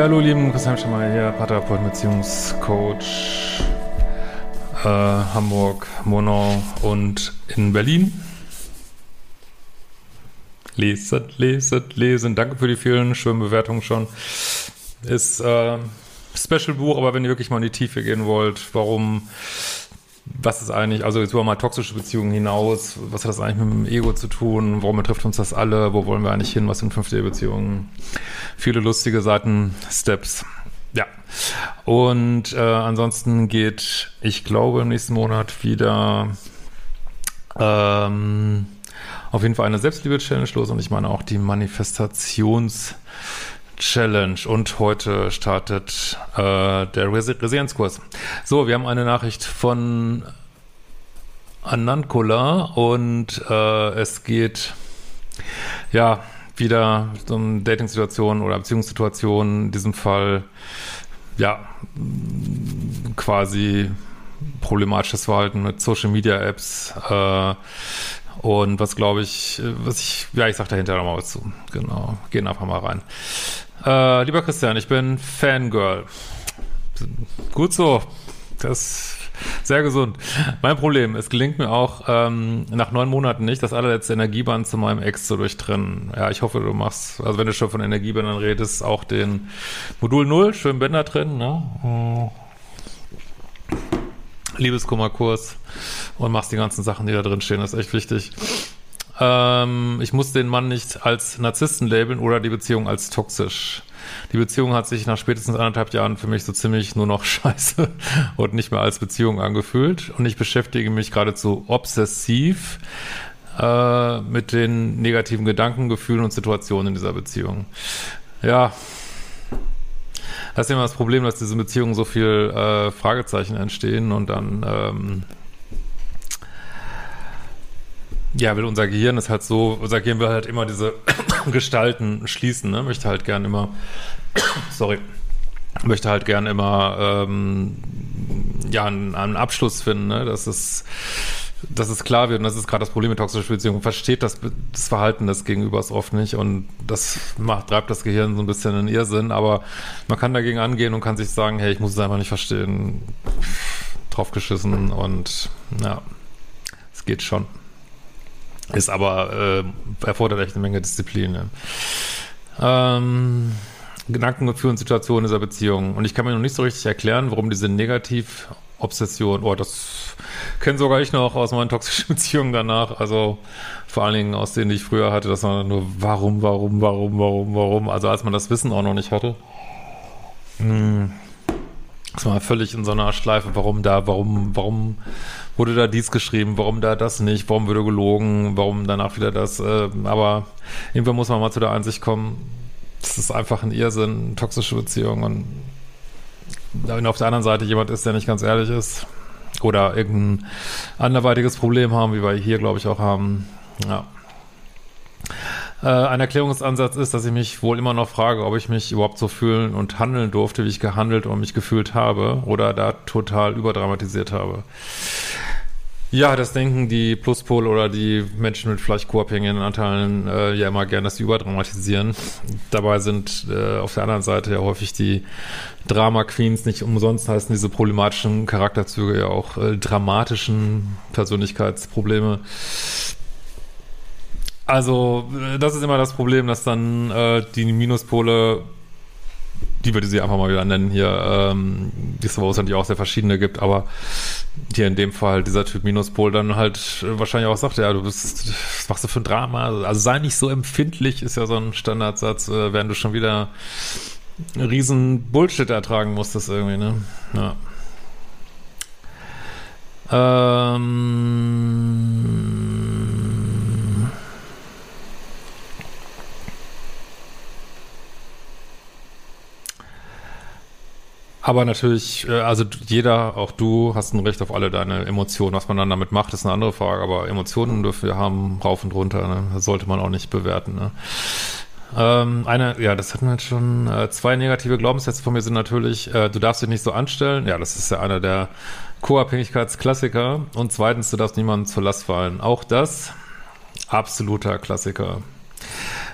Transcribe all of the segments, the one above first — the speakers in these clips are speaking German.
Ja, hallo lieben, Christian Schemmer hier, Paartherapeut, Beziehungscoach, äh, Hamburg, Monau und in Berlin. Lesen, lesen, lesen. Danke für die vielen schönen Bewertungen schon. Ist äh, Special Buch, aber wenn ihr wirklich mal in die Tiefe gehen wollt, warum was ist eigentlich, also jetzt über mal toxische Beziehungen hinaus, was hat das eigentlich mit dem Ego zu tun, warum betrifft uns das alle, wo wollen wir eigentlich hin, was sind 5D-Beziehungen, viele lustige Seiten, Steps, ja. Und äh, ansonsten geht, ich glaube, im nächsten Monat wieder ähm, auf jeden Fall eine Selbstliebe-Challenge los und ich meine auch die Manifestations- Challenge und heute startet äh, der Resi Resilienzkurs. So, wir haben eine Nachricht von Anankula und äh, es geht ja wieder um Dating-Situationen oder Beziehungssituationen, in diesem Fall ja quasi problematisches Verhalten mit Social Media Apps äh, und was glaube ich, was ich, ja, ich sag dahinter nochmal was zu. Genau, gehen einfach mal rein. Äh, lieber Christian, ich bin Fangirl. Gut so. Das ist sehr gesund. Mein Problem, es gelingt mir auch ähm, nach neun Monaten nicht, das allerletzte Energieband zu meinem Ex zu durchtrennen. Ja, ich hoffe, du machst, also wenn du schon von Energiebändern redest, auch den Modul 0, schön Bänder drin, ne? Liebeskummerkurs und machst die ganzen Sachen, die da drin stehen. Das ist echt wichtig. Ähm, ich muss den Mann nicht als Narzissten labeln oder die Beziehung als toxisch. Die Beziehung hat sich nach spätestens anderthalb Jahren für mich so ziemlich nur noch scheiße und nicht mehr als Beziehung angefühlt. Und ich beschäftige mich geradezu obsessiv äh, mit den negativen Gedanken, Gefühlen und Situationen in dieser Beziehung. Ja, das ist immer das Problem, dass diese Beziehungen so viel äh, Fragezeichen entstehen und dann ähm, ja, will unser Gehirn ist halt so, unser Gehirn will halt immer diese Gestalten schließen, ne? Möchte halt gern immer, sorry, möchte halt gern immer ähm, ja einen, einen Abschluss finden, ne? Dass es dass es klar wird, und das ist gerade das Problem mit toxischen Beziehungen, versteht das, das Verhalten des Gegenübers oft nicht und das macht, treibt das Gehirn so ein bisschen in Irrsinn, aber man kann dagegen angehen und kann sich sagen, hey, ich muss es einfach nicht verstehen, draufgeschissen und ja, es geht schon. Ist aber, äh, erfordert echt eine Menge Disziplin. Ne? Ähm, Gedankengefühl und Situationen dieser Beziehung. Und ich kann mir noch nicht so richtig erklären, warum diese Negativ-Obsession, oh, das kenne sogar ich noch aus meinen toxischen Beziehungen danach. Also vor allen Dingen aus denen, die ich früher hatte, dass man nur warum, warum, warum, warum, warum. Also als man das Wissen auch noch nicht hatte. Hm. Das war völlig in so einer Schleife, warum da, warum, warum wurde da dies geschrieben, warum da das nicht, warum würde gelogen, warum danach wieder das. Äh, aber irgendwann muss man mal zu der Einsicht kommen, das ist einfach ein Irrsinn, toxische Beziehung. Und wenn auf der anderen Seite jemand ist, der nicht ganz ehrlich ist oder irgendein anderweitiges Problem haben, wie wir hier, glaube ich, auch haben, ja. Äh, ein Erklärungsansatz ist, dass ich mich wohl immer noch frage, ob ich mich überhaupt so fühlen und handeln durfte, wie ich gehandelt und mich gefühlt habe oder da total überdramatisiert habe. Ja, das denken die Pluspol oder die Menschen mit vielleicht co-abhängigen Anteilen äh, ja immer gern, dass sie überdramatisieren. Dabei sind äh, auf der anderen Seite ja häufig die Drama Queens nicht umsonst heißen diese problematischen Charakterzüge ja auch äh, dramatischen Persönlichkeitsprobleme. Also, äh, das ist immer das Problem, dass dann äh, die Minuspole die würde sie einfach mal wieder nennen hier, ähm, die es wo es natürlich auch sehr verschiedene gibt, aber hier in dem Fall dieser Typ Minuspol dann halt wahrscheinlich auch sagt, ja, du bist, was machst du für ein Drama? Also sei nicht so empfindlich, ist ja so ein Standardsatz, äh, während du schon wieder riesen Bullshit ertragen musstest irgendwie, ne? Ja. Ähm Aber natürlich, äh, also jeder, auch du, hast ein Recht auf alle deine Emotionen. Was man dann damit macht, ist eine andere Frage. Aber Emotionen dürfen wir haben, rauf und runter. Ne? Das sollte man auch nicht bewerten. Ne? Ähm, eine, ja, das hatten wir jetzt schon. Äh, zwei negative Glaubenssätze von mir sind natürlich, äh, du darfst dich nicht so anstellen. Ja, das ist ja einer der Co-Abhängigkeitsklassiker. Und zweitens, du darfst niemandem zur Last fallen. Auch das absoluter Klassiker.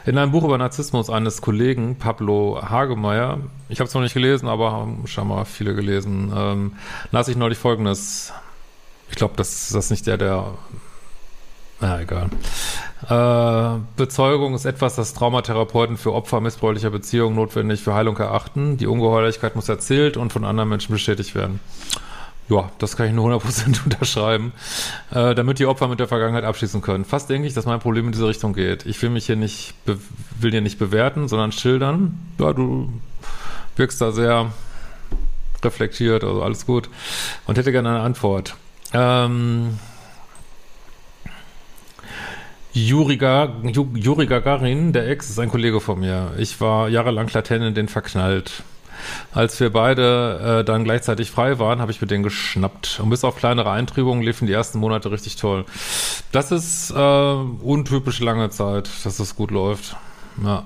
In einem Buch über Narzissmus eines Kollegen, Pablo Hagemeyer, ich habe es noch nicht gelesen, aber haben schon mal viele gelesen, ähm, las ich neulich folgendes. Ich glaube, das, das ist nicht der, der na, egal. Äh, Bezeugung ist etwas, das Traumatherapeuten für Opfer missbräuchlicher Beziehungen notwendig für Heilung erachten. Die Ungeheuerlichkeit muss erzählt und von anderen Menschen bestätigt werden. Ja, das kann ich nur 100% unterschreiben, äh, damit die Opfer mit der Vergangenheit abschließen können. Fast denke ich, dass mein Problem in diese Richtung geht. Ich will mich hier nicht, will hier nicht bewerten, sondern schildern. Ja, du wirkst da sehr reflektiert, also alles gut. Und hätte gerne eine Antwort. Ähm, Juri, Juri Gagarin, der Ex, ist ein Kollege von mir. Ich war jahrelang Latent in den verknallt. Als wir beide äh, dann gleichzeitig frei waren, habe ich mit denen geschnappt. Und bis auf kleinere Eintrübungen liefen die ersten Monate richtig toll. Das ist äh, untypisch lange Zeit, dass das gut läuft. Ja.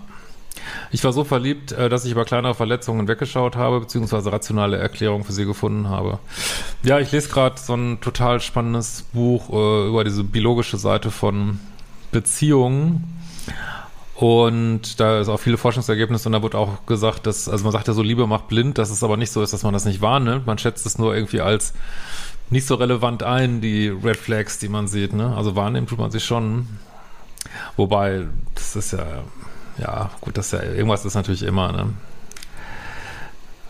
Ich war so verliebt, äh, dass ich über kleinere Verletzungen weggeschaut habe, beziehungsweise rationale Erklärungen für sie gefunden habe. Ja, ich lese gerade so ein total spannendes Buch äh, über diese biologische Seite von Beziehungen. Und da ist auch viele Forschungsergebnisse und da wird auch gesagt, dass, also man sagt ja so, Liebe macht blind, dass es aber nicht so ist, dass man das nicht wahrnimmt. Man schätzt es nur irgendwie als nicht so relevant ein, die Red Flags, die man sieht, ne? Also wahrnehmen tut man sich schon. Wobei, das ist ja, ja, gut, das ist ja, irgendwas ist natürlich immer, ne?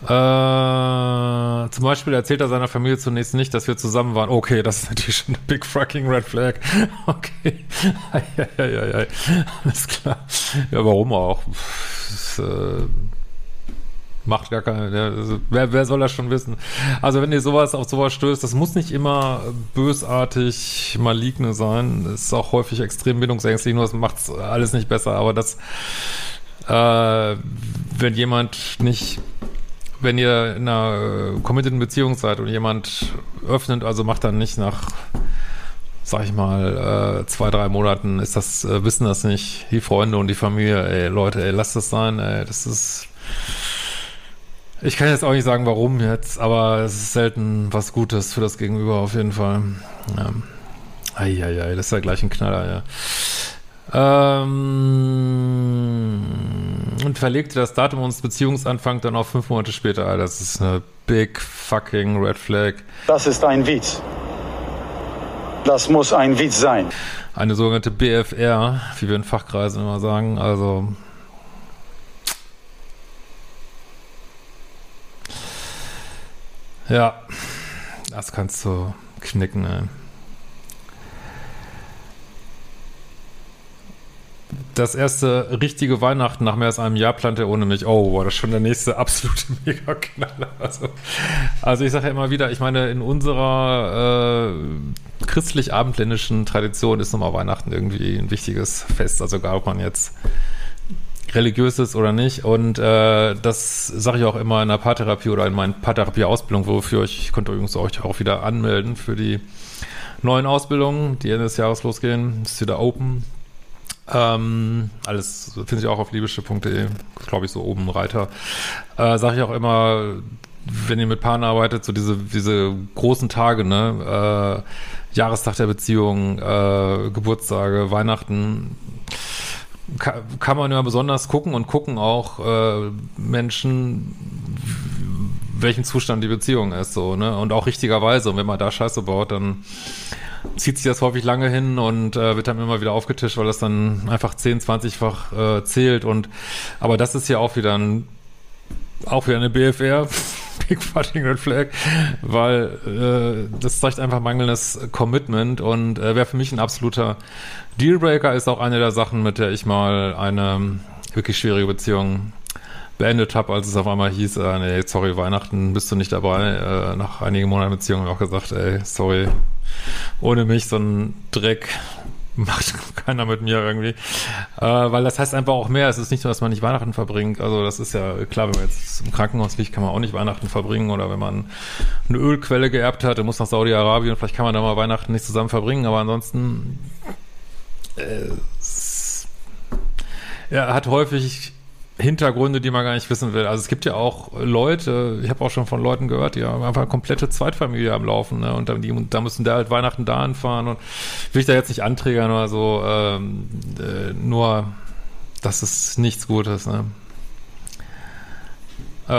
Äh, zum Beispiel erzählt er seiner Familie zunächst nicht, dass wir zusammen waren. Okay, das ist natürlich schon eine big fucking red flag. Okay. ja. Alles klar. Ja, warum auch? Das, äh, macht gar keine. Also, wer, wer soll das schon wissen? Also, wenn ihr sowas auf sowas stößt, das muss nicht immer bösartig maligne sein. Das ist auch häufig extrem bindungsängstlich, nur das macht alles nicht besser. Aber das, äh, wenn jemand nicht wenn ihr in einer äh, committeden Beziehung seid und jemand öffnet, also macht dann nicht nach, sag ich mal, äh, zwei, drei Monaten, ist das, äh, wissen das nicht, die Freunde und die Familie, ey, Leute, ey, lasst das sein, ey, das ist, ich kann jetzt auch nicht sagen, warum jetzt, aber es ist selten was Gutes für das Gegenüber auf jeden Fall. Ja. Eieiei, das ist ja gleich ein Knaller, ja. Ähm, und verlegte das Datum unseres Beziehungsanfangs dann auf fünf Monate später. Das ist eine big fucking Red Flag. Das ist ein Witz. Das muss ein Witz sein. Eine sogenannte BFR, wie wir in Fachkreisen immer sagen. Also ja, das kannst du knicken. Ey. Das erste richtige Weihnachten nach mehr als einem Jahr plante er ohne mich. Oh, war das schon der nächste absolute Mega-Knaller. Also, also ich sage ja immer wieder, ich meine, in unserer äh, christlich-abendländischen Tradition ist nochmal Weihnachten irgendwie ein wichtiges Fest. Also egal, ob man jetzt religiös ist oder nicht. Und äh, das sage ich auch immer in der Paartherapie oder in meinen Paartherapie-Ausbildung, wofür ich, ich konnte übrigens euch auch wieder anmelden für die neuen Ausbildungen, die Ende des Jahres losgehen. Ist wieder open. Ähm, alles finde ich auch auf liebische.de, glaube ich, so oben Reiter. Äh, Sage ich auch immer, wenn ihr mit Paaren arbeitet, so diese, diese großen Tage, ne, äh, Jahrestag der Beziehung, äh, Geburtstage, Weihnachten, kann, man immer besonders gucken und gucken auch äh, Menschen, welchen Zustand die Beziehung ist, so, ne, und auch richtigerweise. Und wenn man da Scheiße baut, dann zieht sich das häufig lange hin und äh, wird dann immer wieder aufgetischt, weil das dann einfach 10, 20-fach äh, zählt. Und aber das ist ja auch wieder ein auch wieder eine BFR, Big Fucking Red Flag, weil äh, das zeigt einfach mangelndes Commitment und äh, wäre für mich ein absoluter Dealbreaker, ist auch eine der Sachen, mit der ich mal eine wirklich schwierige Beziehung beendet habe, als es auf einmal hieß, äh, nee, sorry, Weihnachten bist du nicht dabei. Äh, nach einigen Monaten Beziehung auch gesagt, ey, sorry, ohne mich so ein Dreck macht keiner mit mir irgendwie. Äh, weil das heißt einfach auch mehr. Es ist nicht so, dass man nicht Weihnachten verbringt. Also das ist ja klar, wenn man jetzt im Krankenhaus liegt, kann man auch nicht Weihnachten verbringen. Oder wenn man eine Ölquelle geerbt hat, dann muss nach Saudi-Arabien, vielleicht kann man da mal Weihnachten nicht zusammen verbringen. Aber ansonsten äh, er hat häufig Hintergründe, die man gar nicht wissen will. Also es gibt ja auch Leute, ich habe auch schon von Leuten gehört, die haben einfach eine komplette Zweitfamilie am Laufen, ne? Und dann, die, da müssen da halt Weihnachten da anfahren und will ich da jetzt nicht anträgern oder so, ähm, äh, nur das ist nichts Gutes, ne? Äh,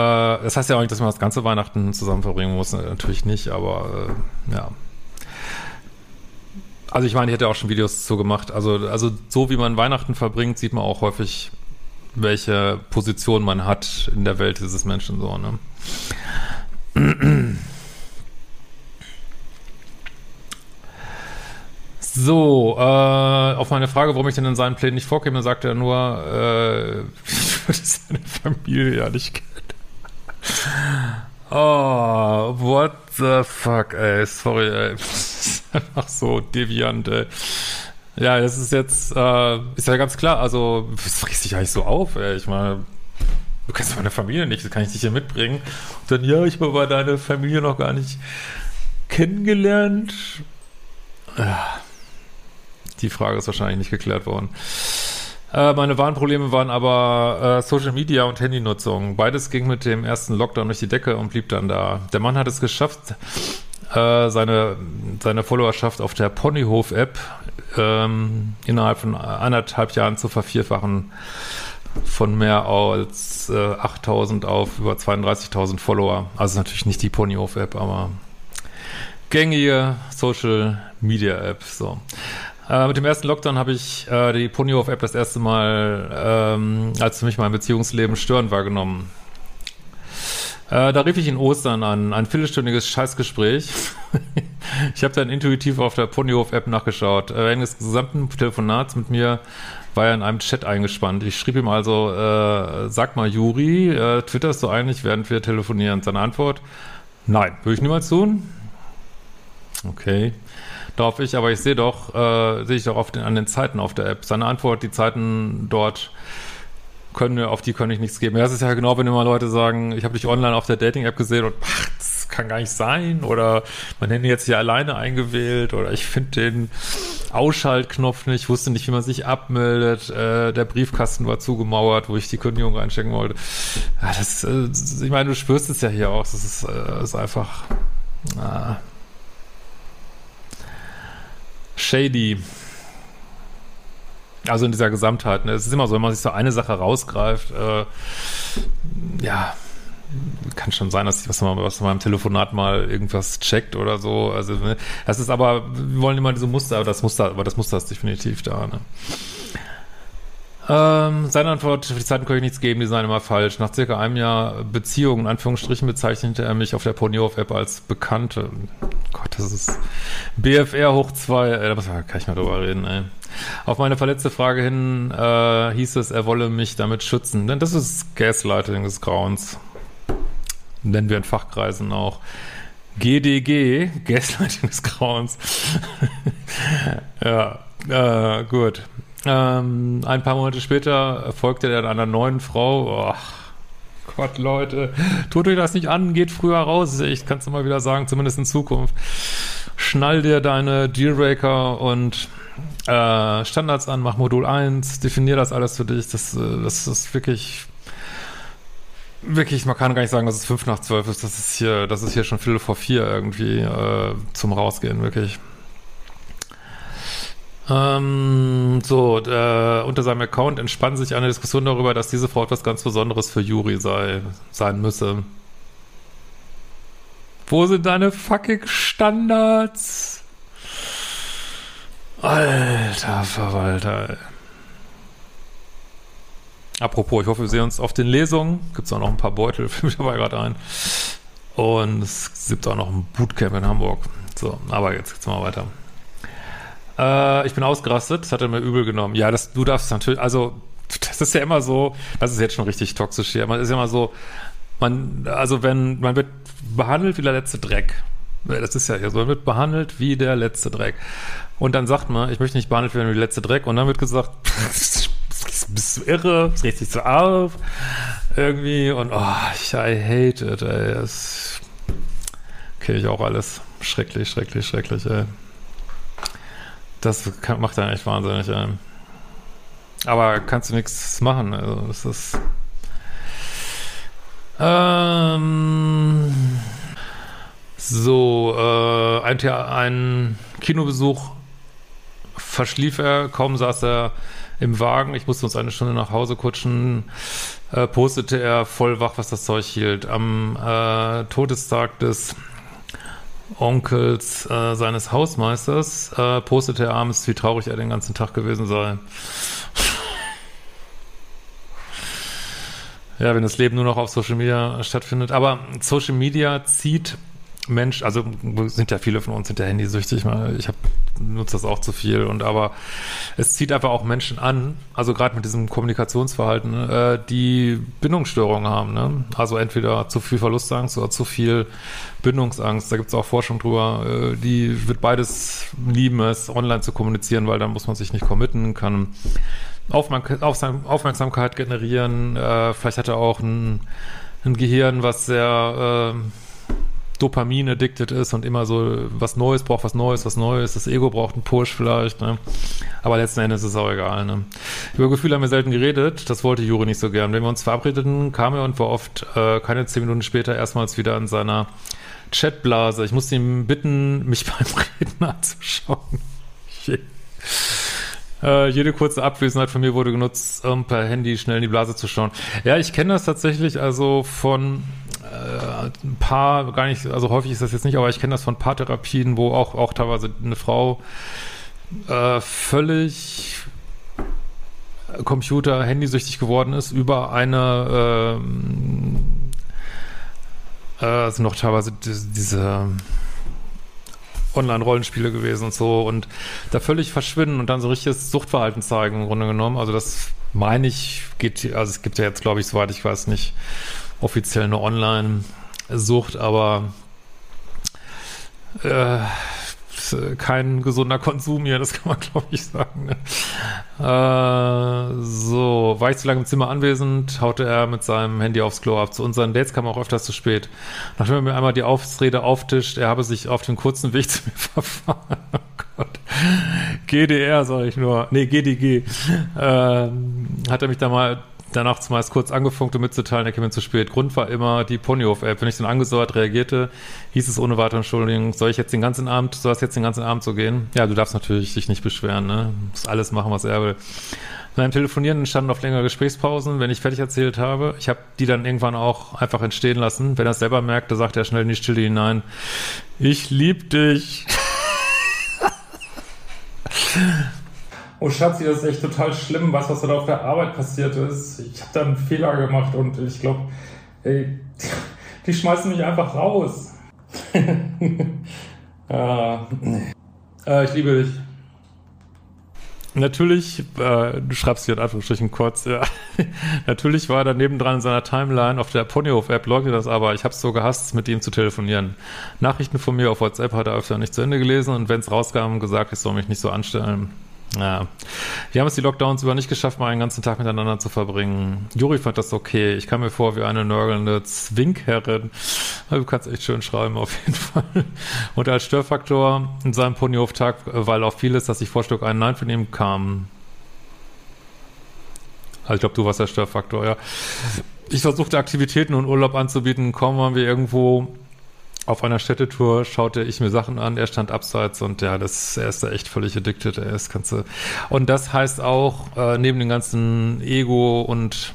das heißt ja auch nicht, dass man das ganze Weihnachten zusammen verbringen muss, ne? natürlich nicht, aber äh, ja. Also ich meine, ich hätte auch schon Videos zu gemacht. Also, also so wie man Weihnachten verbringt, sieht man auch häufig welche Position man hat in der Welt dieses Menschen so, ne? So, äh, auf meine Frage, warum ich denn in seinen Plänen nicht vorkäme, sagt er nur, äh, ich würde seine Familie ja nicht kennen. Oh, what the fuck, ey, sorry, ey. Das ist einfach so deviant, ey. Ja, das ist jetzt, äh, ist ja ganz klar, also, das riecht dich eigentlich so auf, ey. Ich meine, du kennst meine Familie nicht, das kann ich dich hier mitbringen. Und dann, ja, ich habe aber deine Familie noch gar nicht kennengelernt. Die Frage ist wahrscheinlich nicht geklärt worden. Äh, meine wahren Probleme waren aber äh, Social Media und Handynutzung. Beides ging mit dem ersten Lockdown durch die Decke und blieb dann da. Der Mann hat es geschafft, äh, seine, seine Followerschaft auf der Ponyhof-App ähm, innerhalb von anderthalb Jahren zu vervierfachen von mehr als äh, 8000 auf über 32.000 Follower. Also natürlich nicht die Ponyhof-App, aber gängige Social Media App. So. Äh, mit dem ersten Lockdown habe ich äh, die Ponyhof-App das erste Mal ähm, als für mich mein Beziehungsleben störend wahrgenommen. Äh, da rief ich in Ostern an, ein viertelstündiges Scheißgespräch. ich habe dann intuitiv auf der Ponyhof-App nachgeschaut. Äh, während des gesamten Telefonats mit mir war er in einem Chat eingespannt. Ich schrieb ihm also, äh, sag mal Juri, äh, twitterst du eigentlich, während wir telefonieren? Seine Antwort, nein, würde ich niemals tun. Okay. Darauf ich, aber ich sehe doch, äh, sehe ich doch den, an den Zeiten auf der App. Seine Antwort, die Zeiten dort können wir, auf die kann ich nichts geben. Das ist ja genau, wenn immer Leute sagen, ich habe dich online auf der Dating-App gesehen und ach, das kann gar nicht sein oder mein Handy jetzt hier alleine eingewählt oder ich finde den Ausschaltknopf nicht, wusste nicht, wie man sich abmeldet, äh, der Briefkasten war zugemauert, wo ich die Kündigung reinstecken wollte. Ja, das, äh, ich meine, du spürst es ja hier auch, das ist, äh, ist einfach äh, shady. Also in dieser Gesamtheit. Ne? Es ist immer so, wenn man sich so eine Sache rausgreift, äh, ja, kann schon sein, dass ich was mal, was im Telefonat mal irgendwas checkt oder so. Also ne? das ist aber, wir wollen immer diese Muster, aber das Muster, aber das Muster ist definitiv da. Ne? Ähm, seine Antwort, für die Zeiten kann ich nichts geben, die seien immer falsch. Nach circa einem Jahr Beziehung, in Anführungsstrichen, bezeichnete er mich auf der Ponyhof-App als Bekannte. Gott, das ist BFR hoch zwei, äh, da kann ich mal drüber reden, ey. Auf meine verletzte Frage hin äh, hieß es, er wolle mich damit schützen. Denn das ist Gaslighting des Grauens. Nennen wir in Fachkreisen auch. GDG, Gaslighting des Grauens. ja, äh, gut. Ähm, ein paar Monate später folgte er einer neuen Frau. Oh, Gott, Leute, tut euch das nicht an, geht früher raus. Ich kann es mal wieder sagen, zumindest in Zukunft. Schnall dir deine Dealbreaker und äh, Standards an, mach Modul 1, definier das alles für dich. Das, äh, das ist wirklich, wirklich, man kann gar nicht sagen, dass es 5 nach 12 ist. Das ist hier, das ist hier schon Viertel vor vier irgendwie äh, zum Rausgehen, wirklich. Ähm, so, äh, unter seinem Account entspann sich eine Diskussion darüber, dass diese Frau etwas ganz Besonderes für Juri sei, sein müsse. Wo sind deine fucking Standards? Alter Verwalter. Apropos, ich hoffe, wir sehen uns auf den Lesungen. Gibt es auch noch ein paar Beutel, für mich dabei gerade ein. Und es gibt auch noch ein Bootcamp in Hamburg. So, aber jetzt geht's mal weiter. Äh, ich bin ausgerastet, das hat er mir übel genommen. Ja, das, du darfst natürlich, also, das ist ja immer so, das ist jetzt schon richtig toxisch hier. Man ist ja immer so, man, also wenn, man wird behandelt wie der letzte Dreck. Das ist ja hier so, man wird behandelt wie der letzte Dreck. Und dann sagt man, ich möchte nicht behandelt werden wie der letzte Dreck. Und dann wird gesagt, bist du irre, es regt sich so auf. Irgendwie und oh, ich, I hate it, ey. Das kenne ich auch alles. Schrecklich, schrecklich, schrecklich, ey. Das kann, macht dann echt wahnsinnig, ey. Aber kannst du nichts machen, also das ist. Ähm, so, äh, ein, ein Kinobesuch verschlief er, kaum saß er im Wagen. Ich musste uns eine Stunde nach Hause kutschen. Äh, postete er voll wach, was das Zeug hielt. Am äh, Todestag des Onkels äh, seines Hausmeisters äh, postete er abends, wie traurig er den ganzen Tag gewesen sei. ja, wenn das Leben nur noch auf Social Media stattfindet. Aber Social Media zieht Mensch, also sind ja viele von uns sind ja handysüchtig, ich habe nutze das auch zu viel und aber es zieht einfach auch Menschen an, also gerade mit diesem Kommunikationsverhalten, äh, die Bindungsstörungen haben, ne? Also entweder zu viel Verlustangst oder zu viel Bindungsangst. Da gibt es auch Forschung drüber, äh, die wird beides lieben, es online zu kommunizieren, weil dann muss man sich nicht committen, kann Aufmerksamkeit generieren, äh, vielleicht hat er auch ein, ein Gehirn, was sehr äh, Dopamin addicted ist und immer so was Neues braucht, was Neues, was Neues. Das Ego braucht einen Push vielleicht, ne? Aber letzten Endes ist es auch egal, ne? Über Gefühle haben wir selten geredet. Das wollte Juri nicht so gern. Wenn wir uns verabredeten, kam er und war oft äh, keine zehn Minuten später erstmals wieder in seiner Chatblase. Ich musste ihn bitten, mich beim Reden anzuschauen. Äh, jede kurze Abwesenheit von mir wurde genutzt, um per Handy schnell in die Blase zu schauen. Ja, ich kenne das tatsächlich also von ein paar, gar nicht, also häufig ist das jetzt nicht, aber ich kenne das von Paartherapien, wo auch, auch teilweise eine Frau äh, völlig Computer, Handysüchtig geworden ist über eine ähm, äh, sind noch teilweise diese Online-Rollenspiele gewesen und so und da völlig verschwinden und dann so richtiges Suchtverhalten zeigen im Grunde genommen. Also das meine ich, geht, also es gibt ja jetzt, glaube ich, soweit ich weiß, nicht offiziell eine Online-Sucht, aber äh, kein gesunder Konsum hier, das kann man glaube ich sagen. Ne? Äh, so, war ich zu lange im Zimmer anwesend, haute er mit seinem Handy aufs Klo ab. Zu unseren Dates kam er auch öfters zu spät. Nachdem er mir einmal die Ausrede auftischt, er habe sich auf dem kurzen Weg zu mir verfahren. Oh Gott. GDR, sage ich nur. Nee, GDG. Äh, hat er mich da mal danach zumeist kurz angefunkt, um mitzuteilen, er käme zu spät. Grund war immer die Ponyhof-App. Wenn ich dann angesäuert reagierte, hieß es ohne weitere Entschuldigung, soll ich jetzt den ganzen Abend, soll es jetzt den ganzen Abend so gehen? Ja, du darfst natürlich dich nicht beschweren, ne? Du musst alles machen, was er will. Beim Telefonieren entstanden oft längere Gesprächspausen, wenn ich fertig erzählt habe. Ich habe die dann irgendwann auch einfach entstehen lassen. Wenn er es selber merkte, sagt er schnell in die Stille hinein, ich lieb dich. Oh Schatzi, das ist echt total schlimm, was, was da auf der Arbeit passiert ist. Ich habe da einen Fehler gemacht und ich glaube, ey, die, schmeißen mich einfach raus. äh, äh, ich liebe dich. Natürlich, äh, du schreibst hier in Anführungsstrichen kurz, ja. Natürlich war er daneben dran in seiner Timeline auf der Ponyhof-App, leugnet das aber. Ich habe es so gehasst, mit ihm zu telefonieren. Nachrichten von mir auf WhatsApp hat er öfter nicht zu Ende gelesen und wenn es rauskam, gesagt, ich soll mich nicht so anstellen. Ja. Wir haben es die Lockdowns über nicht geschafft, mal einen ganzen Tag miteinander zu verbringen. Juri fand das okay. Ich kam mir vor wie eine nörgelnde Zwinkherrin. Du kannst echt schön schreiben, auf jeden Fall. Und als Störfaktor in seinem Ponyhof-Tag, weil auch vieles, dass ich vor Stück ein Nein von ihm kam. Also ich glaube, du warst der Störfaktor, ja. Ich versuchte Aktivitäten und Urlaub anzubieten. Waren wir irgendwo auf einer Städtetour schaute ich mir Sachen an, er stand abseits und ja, das, er ist da echt völlig addicted, er ist ganze. Und das heißt auch, äh, neben dem ganzen Ego und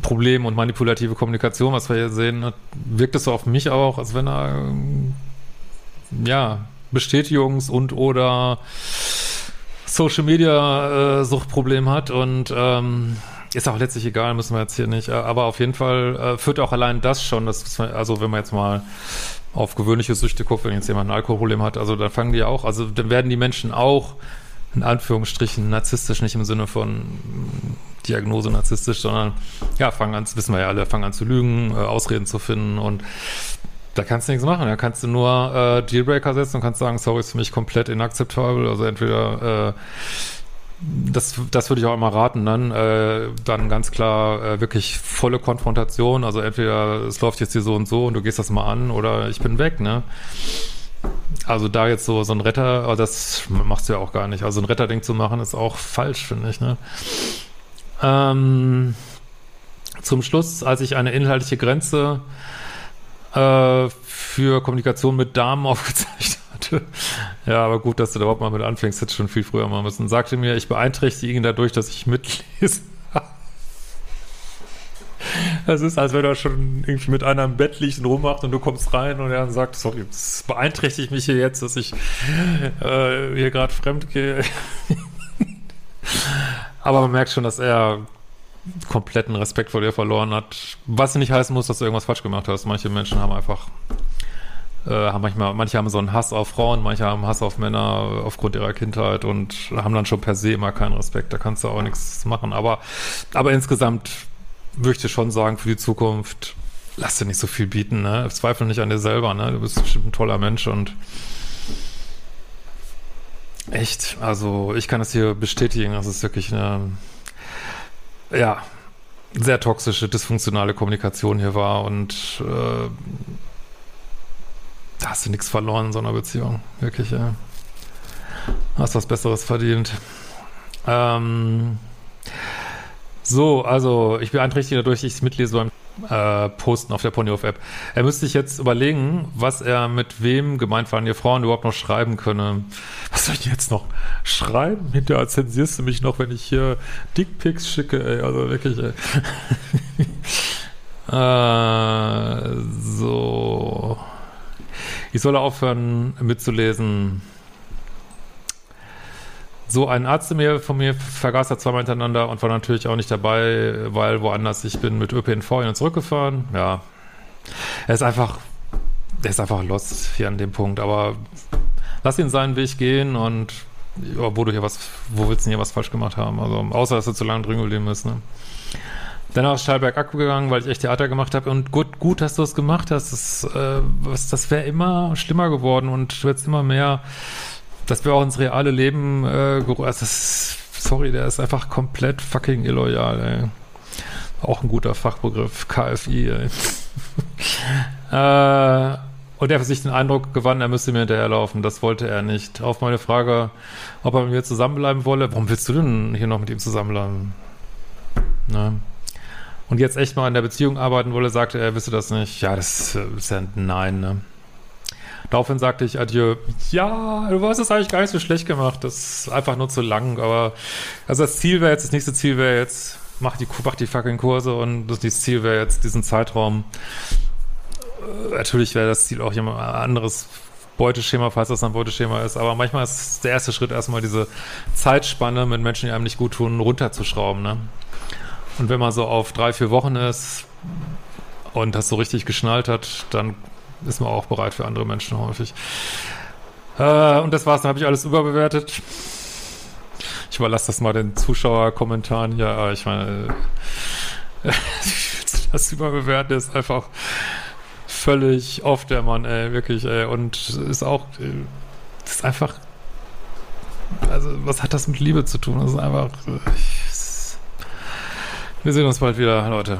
Problem und manipulative Kommunikation, was wir hier sehen, wirkt es so auf mich auch, als wenn er, ja, Bestätigungs- und oder Social Media äh, hat und ähm, ist auch letztlich egal, müssen wir jetzt hier nicht. Äh, aber auf jeden Fall äh, führt auch allein das schon, das, also wenn man jetzt mal auf gewöhnliche Süchte guckt, wenn jetzt jemand ein Alkoholproblem hat, also dann fangen die auch, also dann werden die Menschen auch in Anführungsstrichen narzisstisch, nicht im Sinne von Diagnose narzisstisch, sondern ja, fangen an, wissen wir ja alle, fangen an zu lügen, äh, Ausreden zu finden und da kannst du nichts machen. Da kannst du nur äh, Dealbreaker setzen und kannst sagen, sorry, ist für mich komplett inakzeptabel. Also entweder äh, das, das würde ich auch immer raten, dann, äh, dann ganz klar äh, wirklich volle Konfrontation. Also entweder es läuft jetzt hier so und so und du gehst das mal an oder ich bin weg, ne? Also da jetzt so, so ein Retter, das machst du ja auch gar nicht. Also ein Retterding zu machen, ist auch falsch, finde ich, ne? Ähm, zum Schluss, als ich eine inhaltliche Grenze äh, für Kommunikation mit Damen aufgezeichnet hatte, ja, aber gut, dass du da überhaupt mal mit anfängst, hätte schon viel früher mal müssen, sagte mir, ich beeinträchtige ihn dadurch, dass ich mitlese. Es ist, als wenn er schon irgendwie mit einer im Bett liegt und rummacht und du kommst rein und er dann sagt, sorry, es beeinträchtigt mich hier jetzt, dass ich äh, hier gerade fremd gehe. Aber man merkt schon, dass er kompletten Respekt vor dir verloren hat. Was nicht heißen muss, dass du irgendwas falsch gemacht hast. Manche Menschen haben einfach, äh, haben manchmal, manche haben so einen Hass auf Frauen, manche haben Hass auf Männer aufgrund ihrer Kindheit und haben dann schon per se immer keinen Respekt. Da kannst du auch nichts machen. Aber, aber insgesamt würde ich schon sagen, für die Zukunft, lass dir nicht so viel bieten, ne? Zweifel nicht an dir selber, ne? Du bist bestimmt ein toller Mensch und echt, also ich kann das hier bestätigen, das ist wirklich eine ja, sehr toxische, dysfunktionale Kommunikation hier war und äh, da hast du nichts verloren in so einer Beziehung. Wirklich, ja. Hast was Besseres verdient. Ähm, so, also ich beeinträchtige dadurch, ich mitlese beim äh, posten auf der Ponyhof-App. Er müsste sich jetzt überlegen, was er mit wem, gemeint waren ihr Frauen, überhaupt noch schreiben könne. Was soll ich jetzt noch schreiben? Hinterher zensierst du mich noch, wenn ich hier Dickpics schicke, ey. Also wirklich, ey. äh, so. Ich soll aufhören mitzulesen. So, ein Arzt mir, von mir vergaß er zweimal hintereinander und war natürlich auch nicht dabei, weil woanders ich bin mit ÖPNV hin und zurückgefahren. Ja. Er ist einfach, er ist einfach lost hier an dem Punkt, aber lass ihn seinen Weg gehen und ja, wo du hier was, wo willst du denn hier was falsch gemacht haben? Also, außer dass du zu lange drin geblieben bist, ne? Danach ist Stahlberg abgegangen, weil ich echt Theater gemacht habe. Und gut, gut, dass du es gemacht hast. Das, äh, das wäre immer schlimmer geworden und du hättest immer mehr dass wir auch ins reale Leben äh, also sorry, der ist einfach komplett fucking illoyal, ey. Auch ein guter Fachbegriff, KFI, ey. äh, und er hat sich den Eindruck gewann, er müsste mir hinterherlaufen. Das wollte er nicht. Auf meine Frage, ob er mit mir zusammenbleiben wolle, warum willst du denn hier noch mit ihm zusammenbleiben? Ne? Und jetzt echt mal in der Beziehung arbeiten wolle, sagte er, er wisse das nicht. Ja, das ist ja ein Nein, ne? Daraufhin sagte ich Adieu. Ja, du hast es eigentlich gar nicht so schlecht gemacht. Das ist einfach nur zu lang. Aber also das Ziel wäre jetzt, das nächste Ziel wäre jetzt, mach die, mach die fucking Kurse und das nächste Ziel wäre jetzt diesen Zeitraum. Äh, natürlich wäre das Ziel auch jemand anderes Beuteschema, falls das ein Beuteschema ist. Aber manchmal ist der erste Schritt erstmal diese Zeitspanne mit Menschen, die einem nicht gut tun, runterzuschrauben. Ne? Und wenn man so auf drei, vier Wochen ist und das so richtig geschnallt hat, dann ist man auch bereit für andere Menschen häufig. Äh, und das war's, dann habe ich alles überbewertet. Ich überlasse das mal den Zuschauerkommentaren Ja, Ich meine, äh, das überbewerten ist einfach völlig oft der Mann, ey, wirklich, ey. Und ist auch, äh, ist einfach, also, was hat das mit Liebe zu tun? Das ist einfach, ich, wir sehen uns bald wieder, Leute.